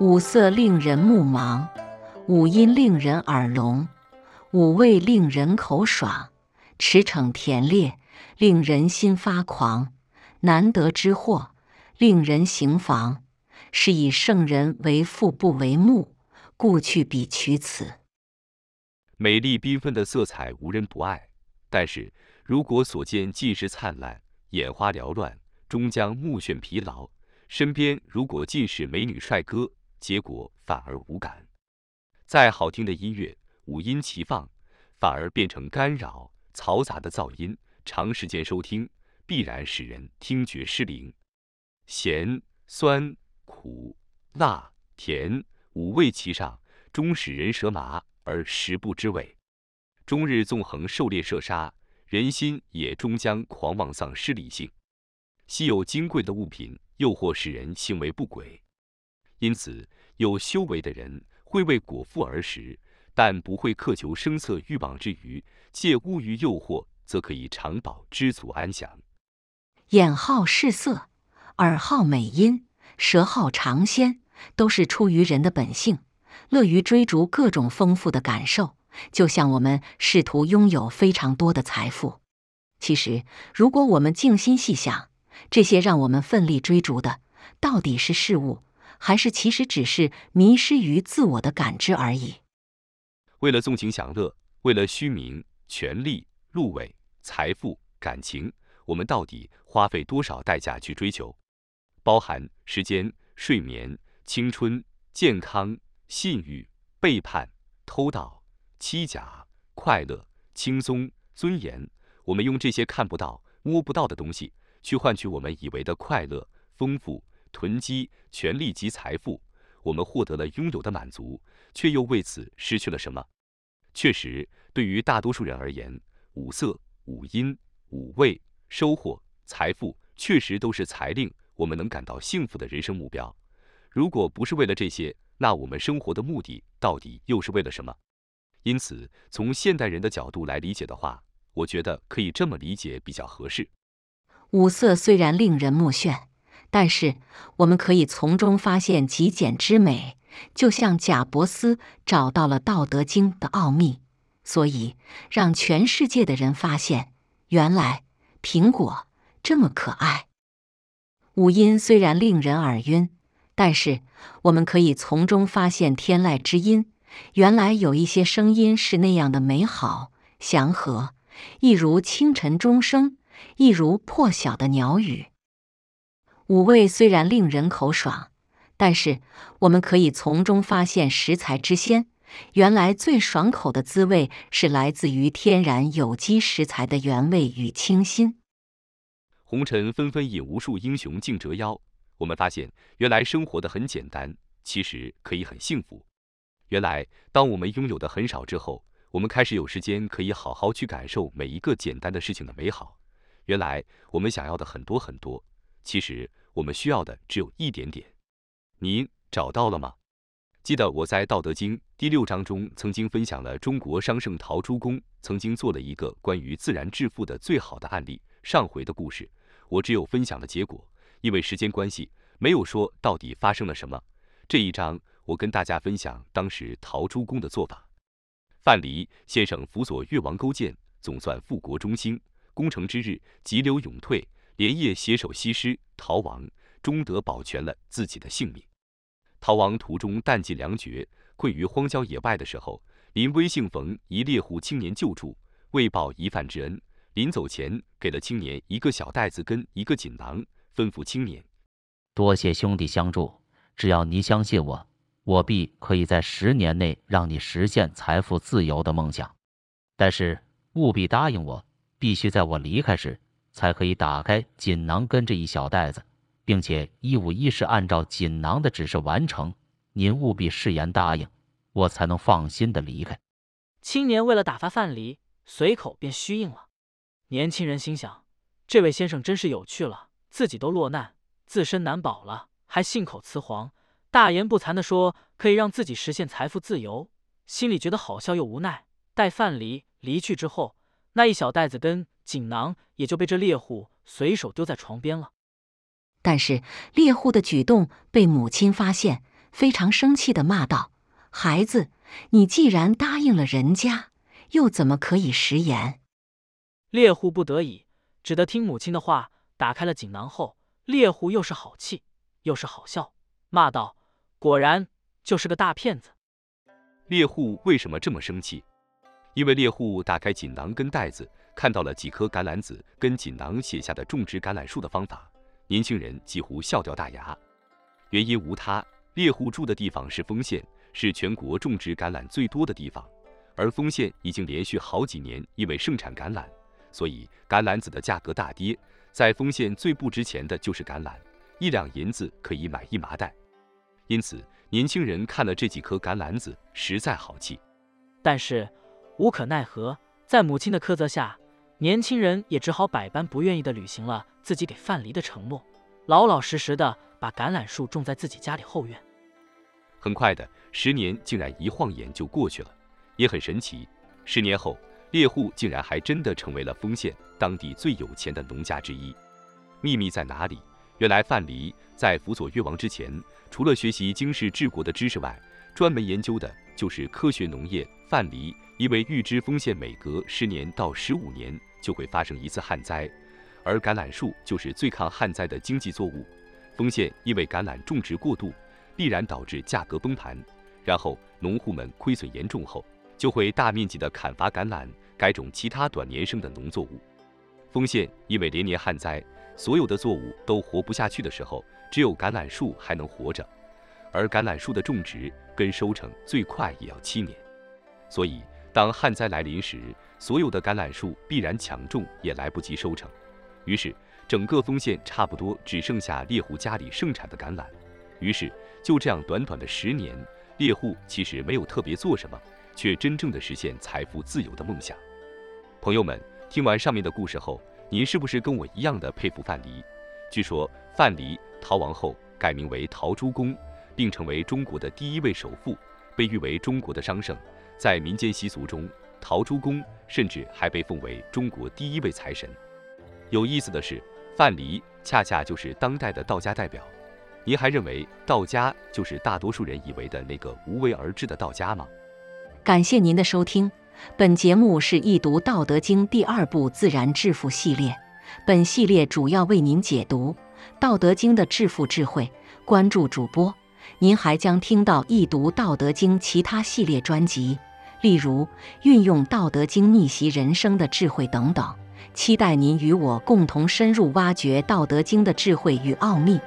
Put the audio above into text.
五色令人目盲，五音令人耳聋，五味令人口爽，驰骋甜猎，令人心发狂。难得之货，令人行妨。是以圣人为父不为目，故去彼取此。美丽缤纷的色彩无人不爱，但是如果所见尽是灿烂，眼花缭乱，终将目眩疲劳；身边如果尽是美女帅哥，结果反而无感。再好听的音乐，五音齐放，反而变成干扰、嘈杂的噪音。长时间收听，必然使人听觉失灵。咸、酸、苦、辣、甜五味齐上，终使人舌麻而食不知味。终日纵横狩猎射杀，人心也终将狂妄丧失理性。稀有金贵的物品，诱惑使人行为不轨。因此，有修为的人会为果腹而食，但不会苛求声色欲望之余，借物欲诱惑，则可以长保知足安详。眼好视色，耳好美音，蛇好尝鲜，都是出于人的本性，乐于追逐各种丰富的感受。就像我们试图拥有非常多的财富，其实，如果我们静心细想，这些让我们奋力追逐的，到底是事物？还是其实只是迷失于自我的感知而已。为了纵情享乐，为了虚名、权力、入位、财富、感情，我们到底花费多少代价去追求？包含时间、睡眠、青春、健康、信誉、背叛、偷盗、欺假、快乐、轻松、尊严。我们用这些看不到、摸不到的东西，去换取我们以为的快乐、丰富。囤积权力及财富，我们获得了拥有的满足，却又为此失去了什么？确实，对于大多数人而言，五色、五音、五味、收获、财富，确实都是财令我们能感到幸福的人生目标。如果不是为了这些，那我们生活的目的到底又是为了什么？因此，从现代人的角度来理解的话，我觉得可以这么理解比较合适：五色虽然令人目眩。但是，我们可以从中发现极简之美，就像贾伯斯找到了《道德经》的奥秘。所以，让全世界的人发现，原来苹果这么可爱。五音虽然令人耳晕，但是我们可以从中发现天籁之音。原来有一些声音是那样的美好、祥和，一如清晨钟声，一如破晓的鸟语。五味虽然令人口爽，但是我们可以从中发现食材之鲜。原来最爽口的滋味是来自于天然有机食材的原味与清新。红尘纷纷引无数英雄竞折腰，我们发现原来生活的很简单，其实可以很幸福。原来当我们拥有的很少之后，我们开始有时间可以好好去感受每一个简单的事情的美好。原来我们想要的很多很多，其实。我们需要的只有一点点，您找到了吗？记得我在《道德经》第六章中曾经分享了中国商圣陶朱公曾经做了一个关于自然致富的最好的案例。上回的故事我只有分享了结果，因为时间关系没有说到底发生了什么。这一章我跟大家分享当时陶朱公的做法。范蠡先生辅佐越王勾践，总算复国中兴，功成之日急流勇退。连夜携手西施逃亡，终得保全了自己的性命。逃亡途中弹尽粮绝，困于荒郊野外的时候，临危幸逢一猎户青年救助，为报一饭之恩，临走前给了青年一个小袋子跟一个锦囊，吩咐青年：多谢兄弟相助，只要你相信我，我必可以在十年内让你实现财富自由的梦想。但是务必答应我，必须在我离开时。才可以打开锦囊跟这一小袋子，并且一五一十按照锦囊的指示完成。您务必誓言答应，我才能放心的离开。青年为了打发范蠡，随口便虚应了。年轻人心想：这位先生真是有趣了，自己都落难，自身难保了，还信口雌黄，大言不惭地说可以让自己实现财富自由，心里觉得好笑又无奈。待范蠡离去之后，那一小袋子跟锦囊也就被这猎户随手丢在床边了。但是猎户的举动被母亲发现，非常生气的骂道：“孩子，你既然答应了人家，又怎么可以食言？”猎户不得已，只得听母亲的话，打开了锦囊后，猎户又是好气又是好笑，骂道：“果然就是个大骗子！”猎户为什么这么生气？因为猎户打开锦囊跟袋子，看到了几颗橄榄籽跟锦囊写下的种植橄榄树的方法。年轻人几乎笑掉大牙。原因无他，猎户住的地方是丰县，是全国种植橄榄最多的地方，而丰县已经连续好几年因为盛产橄榄。所以橄榄籽的价格大跌，在丰县最不值钱的就是橄榄，一两银子可以买一麻袋。因此，年轻人看了这几颗橄榄籽，实在好气。但是无可奈何，在母亲的苛责下，年轻人也只好百般不愿意地履行了自己给范蠡的承诺，老老实实的把橄榄树种在自己家里后院。很快的，十年竟然一晃眼就过去了，也很神奇。十年后。猎户竟然还真的成为了丰县当地最有钱的农家之一。秘密在哪里？原来范蠡在辅佐越王之前，除了学习经世治国的知识外，专门研究的就是科学农业。范蠡因为预知丰县每隔十年到十五年就会发生一次旱灾，而橄榄树就是最抗旱灾的经济作物。丰县因为橄榄种植过度，必然导致价格崩盘，然后农户们亏损严重后。就会大面积的砍伐橄榄，改种其他短年生的农作物。丰县因为连年旱灾，所有的作物都活不下去的时候，只有橄榄树还能活着。而橄榄树的种植跟收成最快也要七年，所以当旱灾来临时，所有的橄榄树必然抢种也来不及收成。于是整个丰县差不多只剩下猎户家里盛产的橄榄。于是就这样短短的十年，猎户其实没有特别做什么。却真正的实现财富自由的梦想。朋友们，听完上面的故事后，您是不是跟我一样的佩服范蠡？据说范蠡逃亡后改名为陶朱公，并成为中国的第一位首富，被誉为中国的商圣。在民间习俗中，陶朱公甚至还被奉为中国第一位财神。有意思的是，范蠡恰恰就是当代的道家代表。您还认为道家就是大多数人以为的那个无为而治的道家吗？感谢您的收听，本节目是易读《道德经》第二部自然致富系列。本系列主要为您解读《道德经》的致富智慧。关注主播，您还将听到易读《道德经》其他系列专辑，例如运用《道德经》逆袭人生的智慧等等。期待您与我共同深入挖掘《道德经》的智慧与奥秘。